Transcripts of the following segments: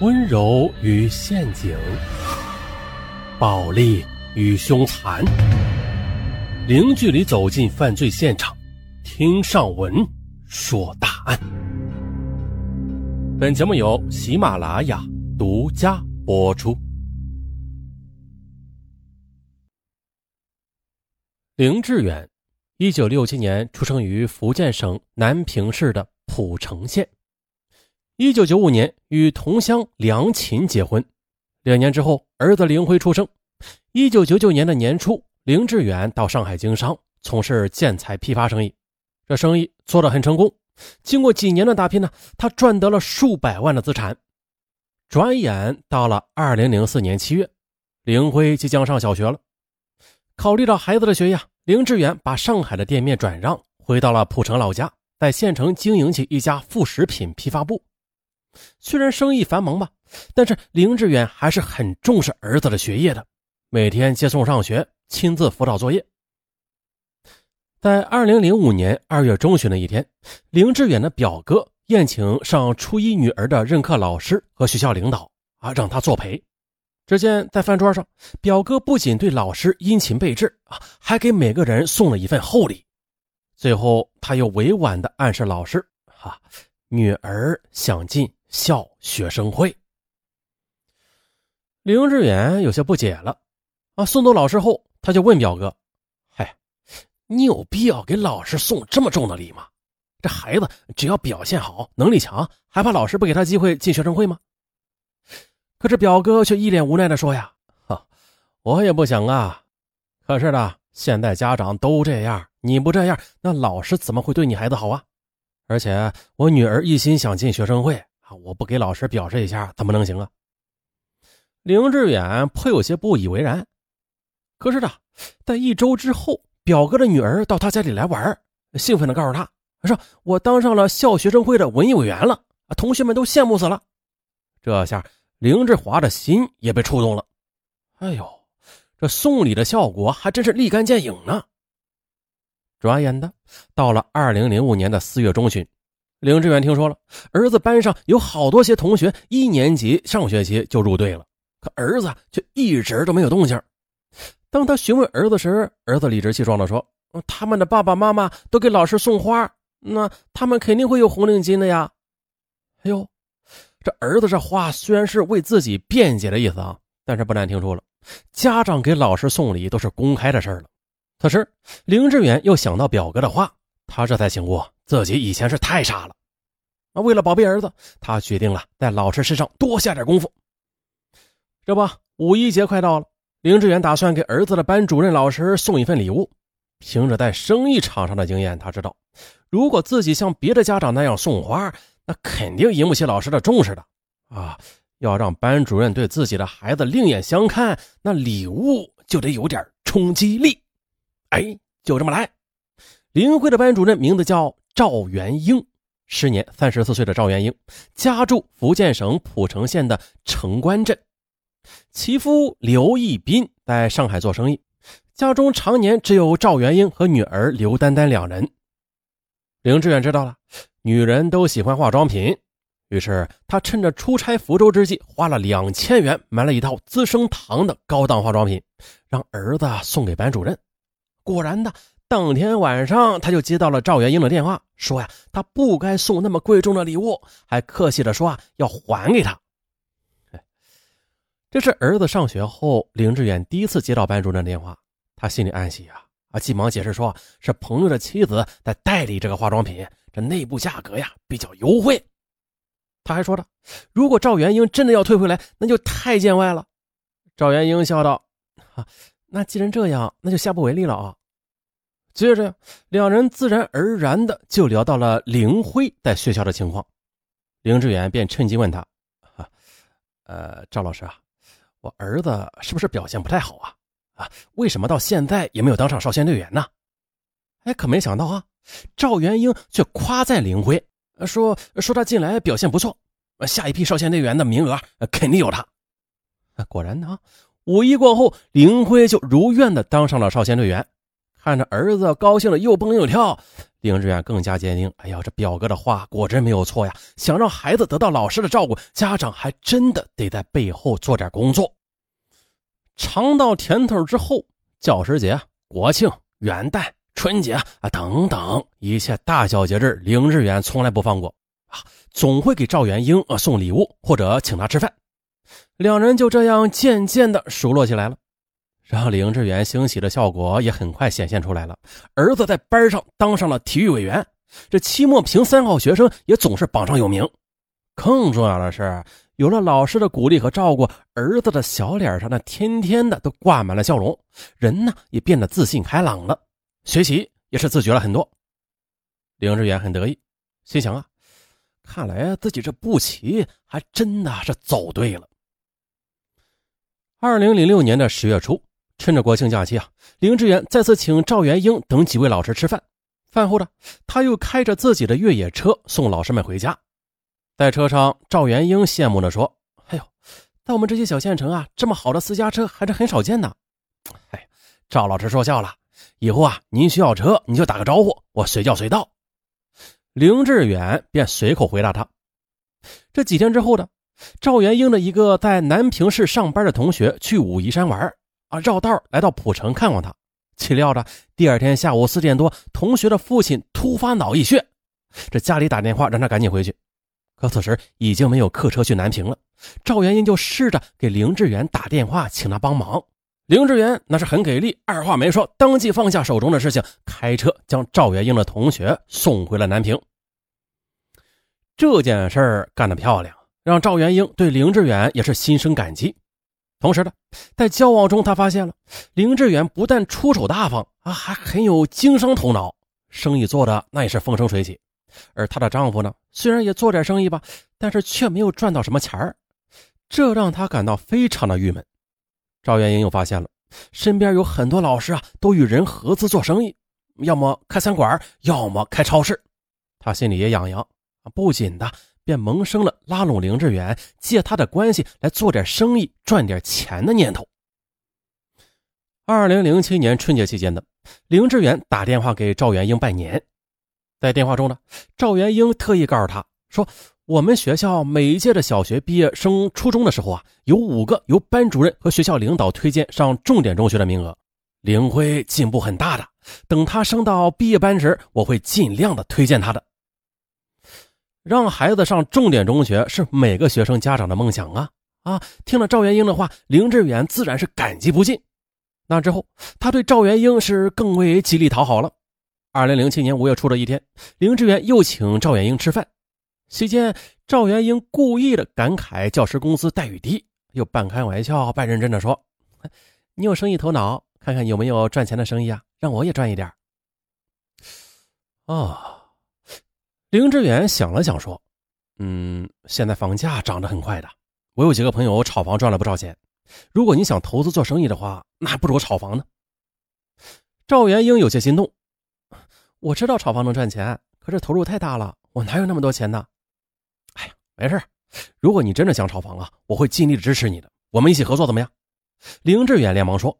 温柔与陷阱，暴力与凶残，零距离走进犯罪现场，听上文说大案。本节目由喜马拉雅独家播出。林志远，一九六七年出生于福建省南平市的浦城县。一九九五年与同乡梁琴结婚，两年之后，儿子林辉出生。一九九九年的年初，林志远到上海经商，从事建材批发生意。这生意做得很成功。经过几年的打拼呢，他赚得了数百万的资产。转眼到了二零零四年七月，林辉即将上小学了。考虑到孩子的学业，林志远把上海的店面转让，回到了浦城老家，在县城经营起一家副食品批发部。虽然生意繁忙吧，但是林志远还是很重视儿子的学业的，每天接送上学，亲自辅导作业。在二零零五年二月中旬的一天，林志远的表哥宴请上初一女儿的任课老师和学校领导啊，让他作陪。只见在饭桌上，表哥不仅对老师殷勤备至啊，还给每个人送了一份厚礼。最后，他又委婉地暗示老师：“哈，女儿想进。”校学生会，林志远有些不解了。啊，送走老师后，他就问表哥：“嗨，你有必要给老师送这么重的礼吗？这孩子只要表现好，能力强，还怕老师不给他机会进学生会吗？”可是表哥却一脸无奈的说：“呀，哈，我也不想啊。可是呢，现在家长都这样，你不这样，那老师怎么会对你孩子好啊？而且我女儿一心想进学生会。”我不给老师表示一下，怎么能行啊？林志远颇有些不以为然。可是呢，在一周之后，表哥的女儿到他家里来玩，兴奋地告诉他：“说我当上了校学生会的文艺委员了，同学们都羡慕死了。”这下林志华的心也被触动了。哎呦，这送礼的效果还真是立竿见影呢！转眼的到了二零零五年的四月中旬。林志远听说了，儿子班上有好多些同学一年级上学期就入队了，可儿子却一直都没有动静。当他询问儿子时，儿子理直气壮地说：“他们的爸爸妈妈都给老师送花，那他们肯定会有红领巾的呀。”哎呦，这儿子这话虽然是为自己辩解的意思啊，但是不难听出了，家长给老师送礼都是公开的事了。此时林志远又想到表哥的话，他这才醒悟。自己以前是太傻了，啊！为了宝贝儿子，他决定了在老师身上多下点功夫。这不，五一节快到了，林志远打算给儿子的班主任老师送一份礼物。凭着在生意场上的经验，他知道，如果自己像别的家长那样送花，那肯定引不起老师的重视的。啊，要让班主任对自己的孩子另眼相看，那礼物就得有点冲击力。哎，就这么来。林辉的班主任名字叫。赵元英，时年三十四岁的赵元英，家住福建省浦城县的城关镇。其夫刘义斌在上海做生意，家中常年只有赵元英和女儿刘丹丹两人。林志远知道了，女人都喜欢化妆品，于是他趁着出差福州之际，花了两千元买了一套资生堂的高档化妆品，让儿子送给班主任。果然的。当天晚上，他就接到了赵元英的电话，说呀，他不该送那么贵重的礼物，还客气的说啊，要还给他。这是儿子上学后，林志远第一次接到班主任的电话，他心里暗喜啊，啊，急忙解释说，是朋友的妻子在代理这个化妆品，这内部价格呀比较优惠。他还说了，如果赵元英真的要退回来，那就太见外了。赵元英笑道，哈，那既然这样，那就下不为例了啊。接着，两人自然而然的就聊到了林辉在学校的情况。林志远便趁机问他：“啊，呃，赵老师啊，我儿子是不是表现不太好啊？啊，为什么到现在也没有当上少先队员呢？”哎，可没想到啊，赵元英却夸赞林辉，说说他近来表现不错，下一批少先队员的名额肯定有他。果然呢，五一过后，林辉就如愿的当上了少先队员。看着儿子高兴的又蹦又跳，林志远更加坚定：哎呀，这表哥的话果真没有错呀！想让孩子得到老师的照顾，家长还真的得在背后做点工作。尝到甜头之后，教师节、国庆、元旦、春节啊等等一切大小节日，林志远从来不放过啊，总会给赵元英啊送礼物或者请他吃饭。两人就这样渐渐的熟络起来了。让林志远欣喜的效果也很快显现出来了。儿子在班上当上了体育委员，这期末评三好学生也总是榜上有名。更重要的是，有了老师的鼓励和照顾，儿子的小脸上呢天天的都挂满了笑容，人呢也变得自信开朗了，学习也是自觉了很多。林志远很得意，心想啊，看来自己这步棋还真的是走对了。二零零六年的十月初。趁着国庆假期啊，林志远再次请赵元英等几位老师吃饭。饭后呢，他又开着自己的越野车送老师们回家。在车上，赵元英羡慕地说：“哎呦，在我们这些小县城啊，这么好的私家车还是很少见的。”哎，赵老师说笑了，以后啊，您需要车，你就打个招呼，我随叫随到。林志远便随口回答他。这几天之后呢，赵元英的一个在南平市上班的同学去武夷山玩。啊，绕道来到蒲城看望他，岂料着第二天下午四点多，同学的父亲突发脑溢血，这家里打电话让他赶紧回去。可此时已经没有客车去南平了，赵元英就试着给林志远打电话，请他帮忙。林志远那是很给力，二话没说，当即放下手中的事情，开车将赵元英的同学送回了南平。这件事儿干得漂亮，让赵元英对林志远也是心生感激。同时呢，在交往中，他发现了林志远不但出手大方啊，还很有经商头脑，生意做的那也是风生水起。而她的丈夫呢，虽然也做点生意吧，但是却没有赚到什么钱儿，这让她感到非常的郁闷。赵元英又发现了身边有很多老师啊，都与人合资做生意，要么开餐馆，要么开超市，她心里也痒痒，不仅的。便萌生了拉拢林志远，借他的关系来做点生意赚点钱的念头。二零零七年春节期间的林志远打电话给赵元英拜年，在电话中呢，赵元英特意告诉他说：“我们学校每一届的小学毕业升初中的时候啊，有五个由班主任和学校领导推荐上重点中学的名额，林辉进步很大的。等他升到毕业班时，我会尽量的推荐他的。”让孩子上重点中学是每个学生家长的梦想啊！啊，听了赵元英的话，林志远自然是感激不尽。那之后，他对赵元英是更为极力讨好了。二零零七年五月初的一天，林志远又请赵元英吃饭，席间赵元英故意的感慨教师工资待遇低，又半开玩笑半认真的说：“你有生意头脑，看看有没有赚钱的生意啊，让我也赚一点。”啊。林志远想了想，说：“嗯，现在房价涨得很快的，我有几个朋友炒房赚了不少钱。如果你想投资做生意的话，那还不如炒房呢。”赵元英有些心动：“我知道炒房能赚钱，可是投入太大了，我哪有那么多钱呢？”“哎呀，没事，如果你真的想炒房啊，我会尽力支持你的，我们一起合作怎么样？”林志远连忙说：“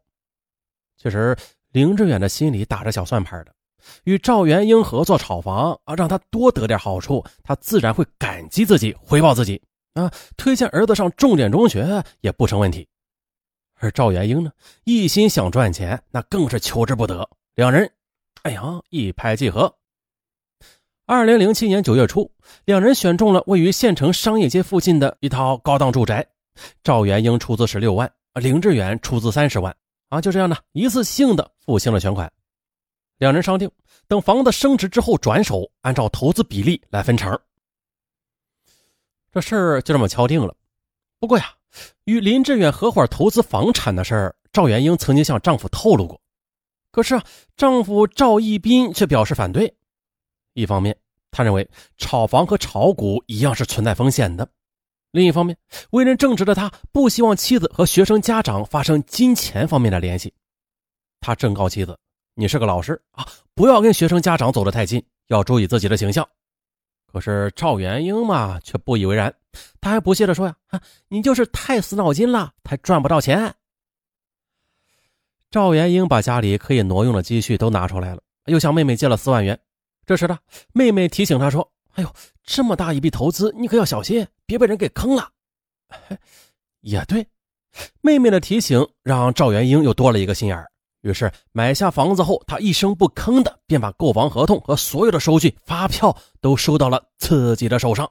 其实，林志远的心里打着小算盘的。”与赵元英合作炒房啊，让他多得点好处，他自然会感激自己，回报自己啊。推荐儿子上重点中学也不成问题。而赵元英呢，一心想赚钱，那更是求之不得。两人，哎呀，一拍即合。二零零七年九月初，两人选中了位于县城商业街附近的一套高档住宅，赵元英出资十六万，啊林志远出资三十万啊，就这样呢，一次性的付清了全款。两人商定，等房子升值之后转手，按照投资比例来分成。这事儿就这么敲定了。不过呀，与林志远合伙投资房产的事儿，赵元英曾经向丈夫透露过。可是啊，丈夫赵义斌却表示反对。一方面，他认为炒房和炒股一样是存在风险的；另一方面，为人正直的他不希望妻子和学生家长发生金钱方面的联系。他正告妻子。你是个老师啊，不要跟学生家长走得太近，要注意自己的形象。可是赵元英嘛，却不以为然，他还不屑地说呀：“你就是太死脑筋了，才赚不到钱。”赵元英把家里可以挪用的积蓄都拿出来了，又向妹妹借了四万元。这时呢，妹妹提醒他说：“哎呦，这么大一笔投资，你可要小心，别被人给坑了。”也对，妹妹的提醒让赵元英又多了一个心眼儿。于是买下房子后，他一声不吭的便把购房合同和所有的收据、发票都收到了自己的手上。